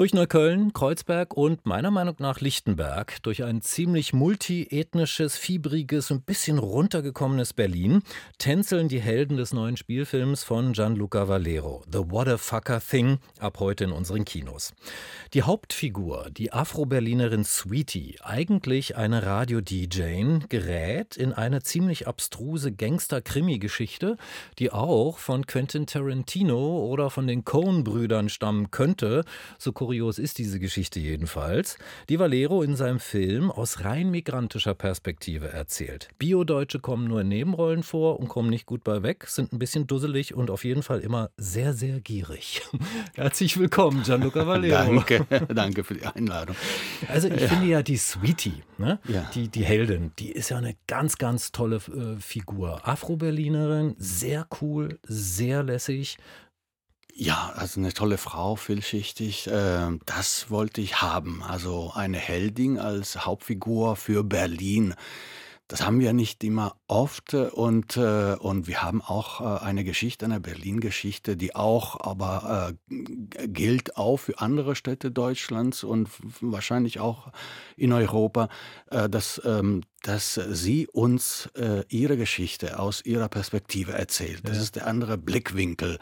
Durch Neukölln, Kreuzberg und meiner Meinung nach Lichtenberg, durch ein ziemlich multiethnisches, fiebriges und bisschen runtergekommenes Berlin, tänzeln die Helden des neuen Spielfilms von Gianluca Valero, The What a Fucker Thing, ab heute in unseren Kinos. Die Hauptfigur, die Afro-Berlinerin Sweetie, eigentlich eine Radio-DJ, gerät in eine ziemlich abstruse Gangster-Krimi-Geschichte, die auch von Quentin Tarantino oder von den Coen-Brüdern stammen könnte, so kurios ist diese Geschichte jedenfalls, die Valero in seinem Film aus rein migrantischer Perspektive erzählt. Bio-Deutsche kommen nur in Nebenrollen vor und kommen nicht gut bei weg, sind ein bisschen dusselig und auf jeden Fall immer sehr, sehr gierig. Herzlich willkommen, Gianluca Valero. Danke, danke für die Einladung. Also ich ja. finde ja die Sweetie, ne? ja. die, die Heldin, die ist ja eine ganz, ganz tolle äh, Figur. Afro-Berlinerin, sehr cool, sehr lässig, ja, also eine tolle Frau, vielschichtig. Äh, das wollte ich haben. Also eine Heldin als Hauptfigur für Berlin. Das haben wir nicht immer oft und, äh, und wir haben auch äh, eine Geschichte, eine Berlin-Geschichte, die auch aber äh, gilt auch für andere Städte Deutschlands und wahrscheinlich auch in Europa, äh, dass, ähm, dass sie uns äh, ihre Geschichte aus ihrer Perspektive erzählt. Das ja. ist der andere Blickwinkel.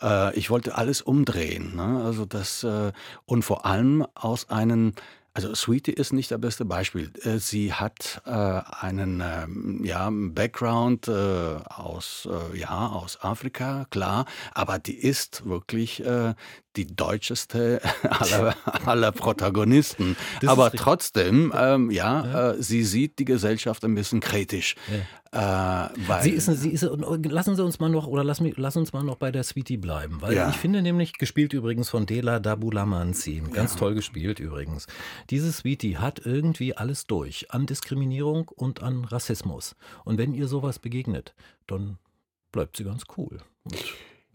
Äh, ich wollte alles umdrehen. Ne? Also das, und vor allem aus einem also Sweetie ist nicht das beste Beispiel. Äh, sie hat äh, einen ähm, ja, Background äh, aus, äh, ja, aus Afrika, klar, aber die ist wirklich äh, die deutscheste aller, aller Protagonisten. Das Aber trotzdem, ähm, ja, ja. Äh, sie sieht die Gesellschaft ein bisschen kritisch. Ja. Äh, sie ist, sie ist, lassen Sie uns mal noch, oder lass, lass uns mal noch bei der Sweetie bleiben. Weil ja. ich finde nämlich, gespielt übrigens von Dela Dabulamanzi, ganz toll gespielt übrigens. Diese Sweetie hat irgendwie alles durch, an Diskriminierung und an Rassismus. Und wenn ihr sowas begegnet, dann bleibt sie ganz cool. Und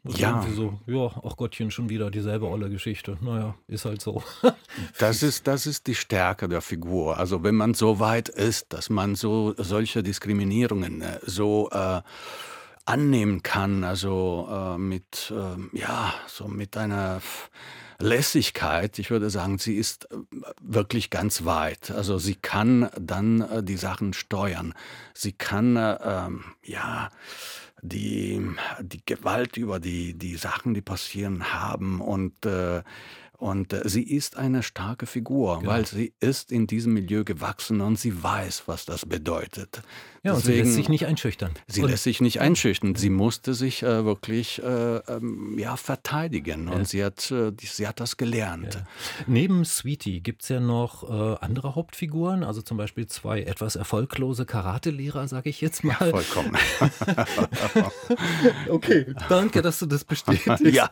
also ja. so, ja, ach Gottchen, schon wieder dieselbe olle Geschichte. Naja, ist halt so. das, ist, das ist die Stärke der Figur. Also wenn man so weit ist, dass man so solche Diskriminierungen äh, so äh, annehmen kann, also äh, mit, äh, ja, so mit einer Lässigkeit, ich würde sagen, sie ist äh, wirklich ganz weit. Also sie kann dann äh, die Sachen steuern. Sie kann, ähm, ja, die, die Gewalt über die, die Sachen, die passieren haben. Und äh, und äh, sie ist eine starke Figur, genau. weil sie ist in diesem Milieu gewachsen und sie weiß, was das bedeutet. Ja, Deswegen, und sie lässt sich nicht einschüchtern. Sie und, lässt sich nicht einschüchtern. Sie musste sich äh, wirklich äh, ähm, ja, verteidigen ja. und sie hat, äh, sie hat das gelernt. Ja. Neben Sweetie gibt es ja noch äh, andere Hauptfiguren, also zum Beispiel zwei etwas erfolglose Karatelehrer, sage ich jetzt mal. Ja, vollkommen. okay, danke, dass du das bestätigst. ja,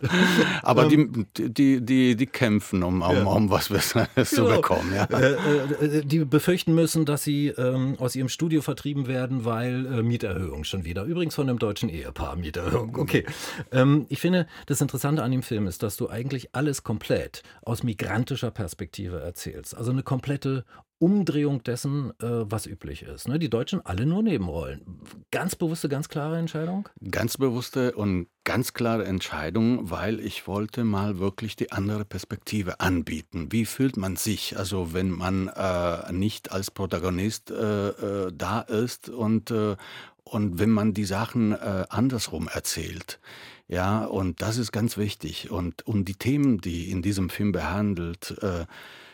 aber ähm, die, die, die, die kämpfen, um, um, um was Besseres genau. zu bekommen. Ja. Äh, die befürchten müssen, dass sie ähm, aus ihrem Studio vertrieben werden werden, weil äh, Mieterhöhung schon wieder. Übrigens von einem deutschen Ehepaar Mieterhöhung. Okay. Ähm, ich finde, das Interessante an dem Film ist, dass du eigentlich alles komplett aus migrantischer Perspektive erzählst. Also eine komplette Umdrehung dessen, äh, was üblich ist. Ne? Die Deutschen alle nur Nebenrollen. Ganz bewusste, ganz klare Entscheidung? Ganz bewusste und ganz klare Entscheidung, weil ich wollte mal wirklich die andere Perspektive anbieten. Wie fühlt man sich, also wenn man äh, nicht als Protagonist äh, äh da ist und, äh, und wenn man die Sachen äh, andersrum erzählt? Ja, und das ist ganz wichtig. Und um die Themen, die in diesem Film behandelt, äh,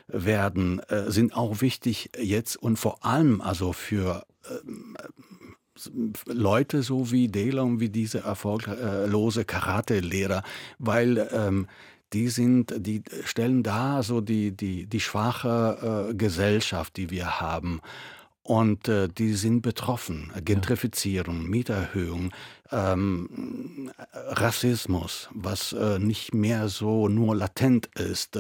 werden, äh, sind auch wichtig jetzt und vor allem also für ähm, Leute so wie Dela und wie diese erfolglose Karate-Lehrer, weil ähm, die sind, die stellen da so die, die, die schwache äh, Gesellschaft, die wir haben. Und äh, die sind betroffen. Gentrifizierung, Mieterhöhung, ähm, Rassismus, was äh, nicht mehr so nur latent ist.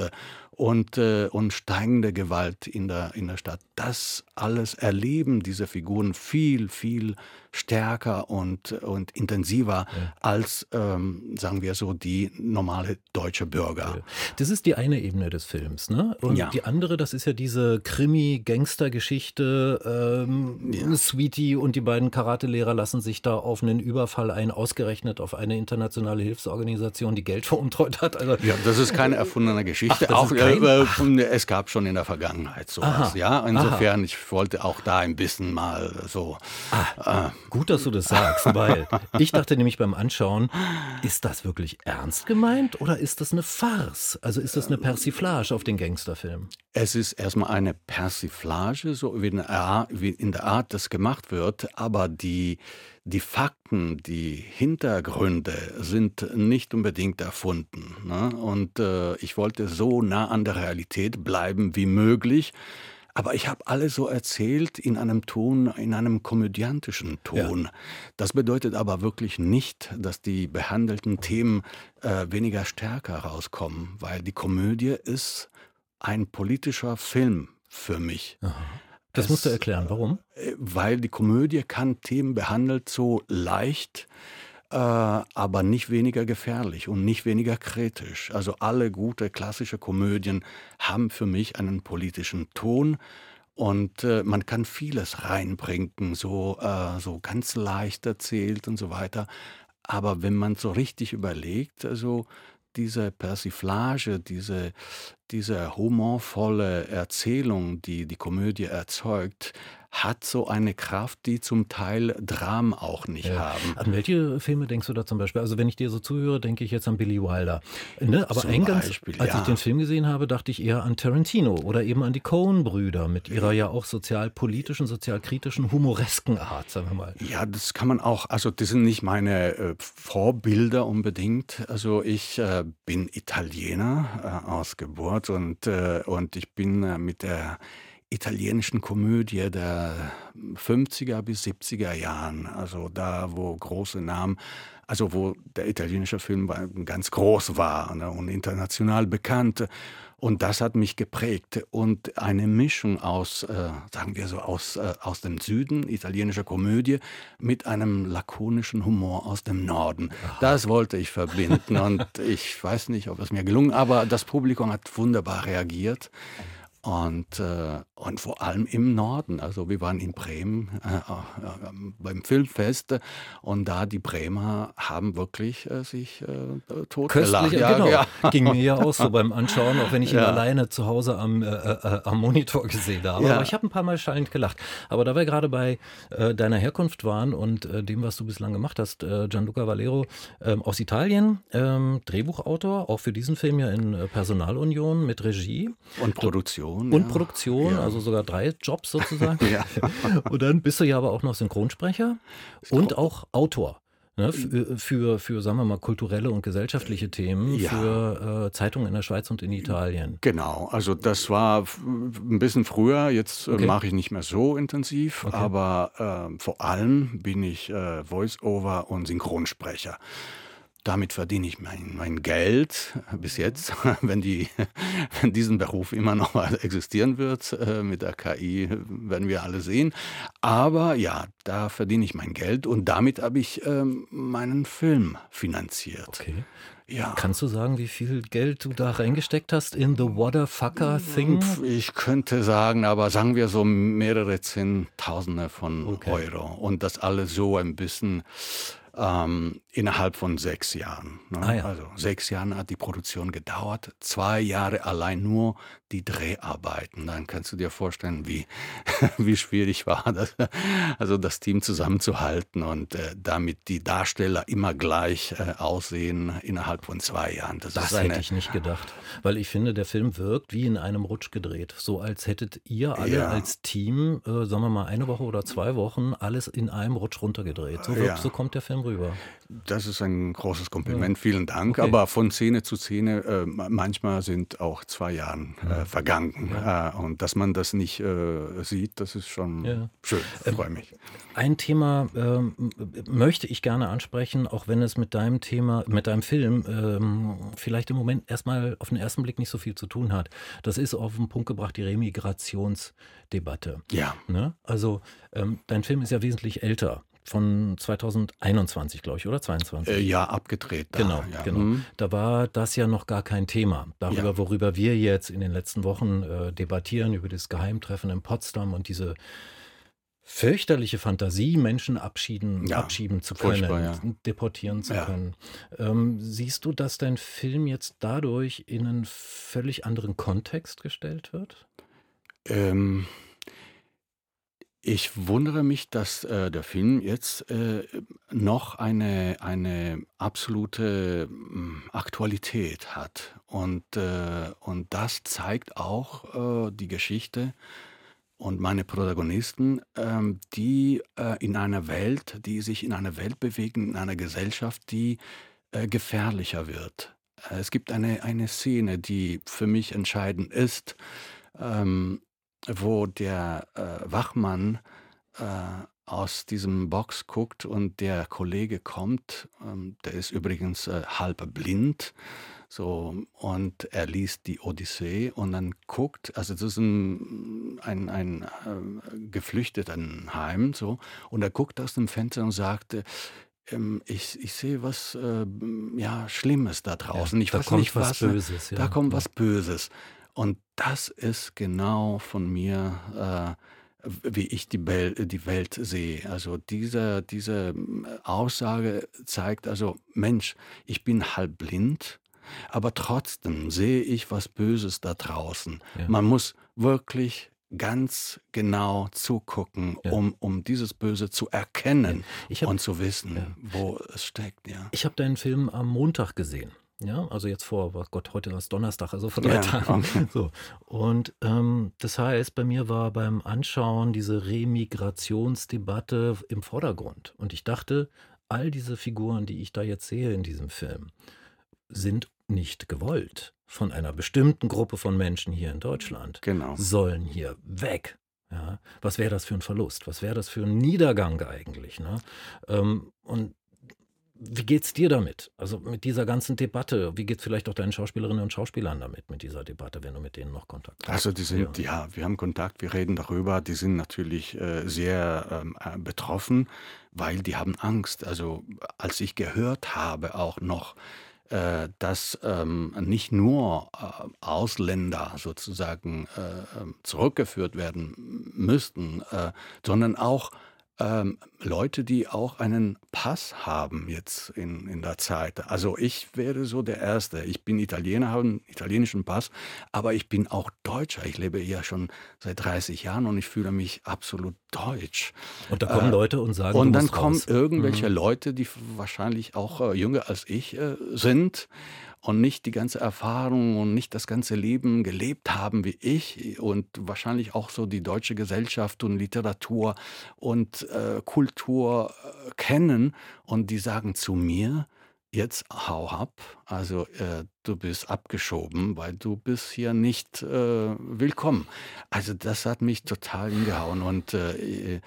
Und, äh, und steigende Gewalt in der, in der Stadt. Das alles erleben diese Figuren viel, viel stärker und, und intensiver ja. als, ähm, sagen wir so, die normale deutsche Bürger. Das ist die eine Ebene des Films, ne? Und ja. die andere, das ist ja diese Krimi-Gangster-Geschichte. Ähm, ja. Sweetie und die beiden Karatelehrer lassen sich da auf einen Überfall Überfall ein, ausgerechnet auf eine internationale Hilfsorganisation, die Geld veruntreut hat. Also, ja, das ist keine erfundene Geschichte. Ach, auch, kein, äh, es gab schon in der Vergangenheit sowas. Aha, ja, insofern, aha. ich wollte auch da ein bisschen mal so. Ah, äh, gut, dass du das sagst, weil ich dachte nämlich beim Anschauen, ist das wirklich ernst gemeint oder ist das eine Farce? Also ist das eine Persiflage auf den Gangsterfilm? Es ist erstmal eine Persiflage, so wie in der Art, wie in der Art das gemacht wird, aber die, die Fakten, die Hintergründe sind nicht unbedingt erfunden. Ne? Und äh, ich wollte so nah an der Realität bleiben wie möglich. Aber ich habe alles so erzählt in einem Ton, in einem komödiantischen Ton. Ja. Das bedeutet aber wirklich nicht, dass die behandelten Themen äh, weniger stärker rauskommen, weil die Komödie ist ein politischer Film für mich. Aha. Das es, musst du erklären, warum? Äh, weil die Komödie kann Themen behandelt so leicht, äh, aber nicht weniger gefährlich und nicht weniger kritisch. Also alle gute klassische Komödien haben für mich einen politischen Ton und äh, man kann vieles reinbringen, so, äh, so ganz leicht erzählt und so weiter. Aber wenn man so richtig überlegt, also diese Persiflage, diese, diese humorvolle Erzählung, die die Komödie erzeugt, hat so eine Kraft, die zum Teil Dramen auch nicht ja. haben. An welche Filme denkst du da zum Beispiel? Also wenn ich dir so zuhöre, denke ich jetzt an Billy Wilder. Ne? Aber zum eingangs, Beispiel, als ja. ich den Film gesehen habe, dachte ich eher an Tarantino oder eben an die Coen-Brüder mit ihrer ja auch sozialpolitischen, sozialkritischen, humoresken Art, sagen wir mal. Ja, das kann man auch, also das sind nicht meine äh, Vorbilder unbedingt. Also ich äh, bin Italiener äh, aus Geburt und, äh, und ich bin äh, mit der italienischen Komödie der 50er bis 70er Jahren, also da, wo große Namen, also wo der italienische Film ganz groß war ne, und international bekannt. Und das hat mich geprägt. Und eine Mischung aus, äh, sagen wir so, aus, äh, aus dem Süden, italienischer Komödie, mit einem lakonischen Humor aus dem Norden. Das wollte ich verbinden. Und ich weiß nicht, ob es mir gelungen, aber das Publikum hat wunderbar reagiert. Und, äh, und vor allem im Norden. Also wir waren in Bremen äh, äh, beim Filmfest und da die Bremer haben wirklich äh, sich äh, totgelacht. Ja, genau. Ja. Ging mir ja auch so beim Anschauen, auch wenn ich ihn alleine zu Hause am, äh, äh, am Monitor gesehen habe. Ja. Aber ich habe ein paar Mal schallend gelacht. Aber da wir gerade bei deiner Herkunft waren und dem, was du bislang gemacht hast, Gianluca Valero ähm, aus Italien, ähm, Drehbuchautor, auch für diesen Film ja in Personalunion mit Regie. Und Produktion. Produktion. Und ja. Produktion, ja. also sogar drei Jobs sozusagen. ja. Und dann bist du ja aber auch noch Synchronsprecher und auch Autor. Ne, für, für, für, sagen wir mal, kulturelle und gesellschaftliche Themen, ja. für äh, Zeitungen in der Schweiz und in Italien. Genau, also das war ein bisschen früher, jetzt äh, okay. mache ich nicht mehr so intensiv, okay. aber äh, vor allem bin ich äh, Voice-Over und Synchronsprecher. Damit verdiene ich mein, mein Geld bis jetzt, wenn, die, wenn diesen Beruf immer noch existieren wird. Äh, mit der KI werden wir alle sehen. Aber ja, da verdiene ich mein Geld und damit habe ich ähm, meinen Film finanziert. Okay. Ja. Kannst du sagen, wie viel Geld du da reingesteckt hast in The Waterfucker Thing? Ich könnte sagen, aber sagen wir so mehrere Zehntausende von okay. Euro. Und das alles so ein bisschen ähm, innerhalb von sechs Jahren. Ne? Ah, ja. Also sechs Jahre hat die Produktion gedauert, zwei Jahre allein nur die Dreharbeiten. Dann kannst du dir vorstellen, wie, wie schwierig war das, also das Team zusammenzuhalten und äh, damit die Darsteller immer gleich äh, aussehen innerhalb von zwei Jahren. Das, das hätte ich nicht gedacht, weil ich finde, der Film wirkt wie in einem Rutsch gedreht. So als hättet ihr alle ja. als Team, äh, sagen wir mal, eine Woche oder zwei Wochen alles in einem Rutsch runtergedreht. So, wirkt, ja. so kommt der Film rüber. Das ist ein großes Kompliment, vielen Dank. Okay. Aber von Szene zu Szene, äh, manchmal sind auch zwei Jahre äh, vergangen. Ja. Äh, und dass man das nicht äh, sieht, das ist schon ja. schön. Ich freue mich. Ein Thema ähm, möchte ich gerne ansprechen, auch wenn es mit deinem Thema, mit deinem Film ähm, vielleicht im Moment erstmal auf den ersten Blick nicht so viel zu tun hat. Das ist auf den Punkt gebracht, die Remigrationsdebatte. Ja. Ne? Also ähm, dein Film ist ja wesentlich älter von 2021, glaube ich, oder 22? Äh, ja, abgedreht. Da, genau, ja. genau. Mhm. Da war das ja noch gar kein Thema. Darüber, ja. worüber wir jetzt in den letzten Wochen äh, debattieren, über das Geheimtreffen in Potsdam und diese fürchterliche Fantasie, Menschen abschieden, ja, abschieben zu können, ja. deportieren zu ja. können. Ähm, siehst du, dass dein Film jetzt dadurch in einen völlig anderen Kontext gestellt wird? Ähm, ich wundere mich, dass äh, der Film jetzt äh, noch eine, eine absolute hm, Aktualität hat. Und, äh, und das zeigt auch äh, die Geschichte und meine Protagonisten, ähm, die äh, in einer Welt, die sich in einer Welt bewegen, in einer Gesellschaft, die äh, gefährlicher wird. Es gibt eine, eine Szene, die für mich entscheidend ist, ähm, wo der äh, Wachmann äh, aus diesem Box guckt und der Kollege kommt, ähm, der ist übrigens äh, halb blind so, und er liest die Odyssee und dann guckt, also das ist ein, ein, ein äh, Geflüchtetenheim, so, und er guckt aus dem Fenster und sagt, ähm, ich, ich sehe was äh, ja, Schlimmes da draußen. Ja, ich da weiß kommt nicht, was, was Böses. Ja. Da kommt was Böses. Und das ist genau von mir, äh, wie ich die, Bel die Welt sehe. Also diese, diese Aussage zeigt also, Mensch, ich bin halb blind aber trotzdem sehe ich was Böses da draußen. Ja. Man muss wirklich ganz genau zugucken, ja. um, um dieses Böse zu erkennen hab, und zu wissen, ja. wo es steckt. Ja. Ich habe deinen Film am Montag gesehen. Ja, also jetzt vor, oh Gott, heute ist Donnerstag, also vor drei ja, Tagen. Okay. So. Und ähm, das heißt, bei mir war beim Anschauen diese Remigrationsdebatte im Vordergrund. Und ich dachte, all diese Figuren, die ich da jetzt sehe in diesem Film, sind nicht gewollt von einer bestimmten Gruppe von Menschen hier in Deutschland, genau. sollen hier weg. Ja, was wäre das für ein Verlust? Was wäre das für ein Niedergang eigentlich? Ne? Ähm, und wie geht's dir damit? Also mit dieser ganzen Debatte? Wie geht es vielleicht auch deinen Schauspielerinnen und Schauspielern damit, mit dieser Debatte, wenn du mit denen noch Kontakt hast? Also die sind, ja, ja wir haben Kontakt, wir reden darüber. Die sind natürlich äh, sehr ähm, äh, betroffen, weil die haben Angst. Also als ich gehört habe auch noch, äh, dass ähm, nicht nur äh, Ausländer sozusagen äh, ähm, zurückgeführt werden müssten, äh, sondern auch ähm, Leute, die auch einen Pass haben jetzt in, in der Zeit. Also ich wäre so der Erste. Ich bin Italiener, habe einen italienischen Pass, aber ich bin auch Deutscher. Ich lebe ja schon seit 30 Jahren und ich fühle mich absolut deutsch. Und da kommen äh, Leute und sagen, und dann kommen raus. irgendwelche mhm. Leute, die wahrscheinlich auch äh, jünger als ich äh, sind und nicht die ganze Erfahrung und nicht das ganze Leben gelebt haben wie ich und wahrscheinlich auch so die deutsche Gesellschaft und Literatur und äh, Kultur äh, kennen und die sagen zu mir, jetzt hau ab, also äh, du bist abgeschoben, weil du bist hier nicht äh, willkommen. Also das hat mich total hingehauen und äh,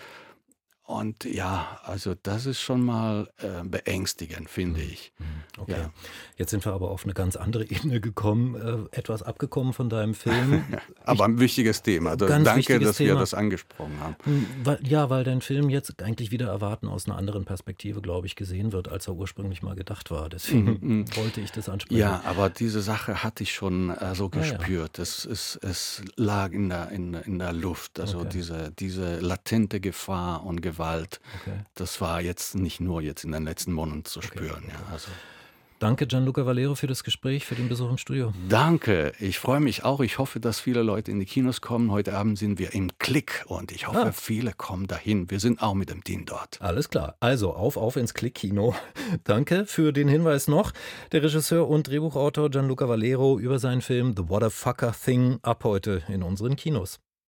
und ja, also das ist schon mal äh, beängstigend, finde mhm. ich. Mhm. Okay. Ja. Jetzt sind wir aber auf eine ganz andere Ebene gekommen, äh, etwas abgekommen von deinem Film. aber ich, ein wichtiges Thema. Also danke, dass Thema. wir das angesprochen haben. Hm, weil, ja, weil dein Film jetzt eigentlich wieder erwarten aus einer anderen Perspektive, glaube ich, gesehen wird, als er ursprünglich mal gedacht war. Deswegen mhm. wollte ich das ansprechen. Ja, aber diese Sache hatte ich schon äh, so gespürt. Ja, ja. Es, es, es lag in der, in, in der Luft. Also okay. diese, diese latente Gefahr und Gewalt Gewalt. Okay. Das war jetzt nicht nur jetzt in den letzten Monaten zu spüren. Okay. Ja, also. Danke, Gianluca Valero, für das Gespräch, für den Besuch im Studio. Danke. Ich freue mich auch. Ich hoffe, dass viele Leute in die Kinos kommen. Heute Abend sind wir im Klick und ich hoffe, ah. viele kommen dahin. Wir sind auch mit dem Team dort. Alles klar. Also auf, auf ins Klick-Kino. Danke für den Hinweis noch. Der Regisseur und Drehbuchautor Gianluca Valero über seinen Film The What a Fucker Thing ab heute in unseren Kinos.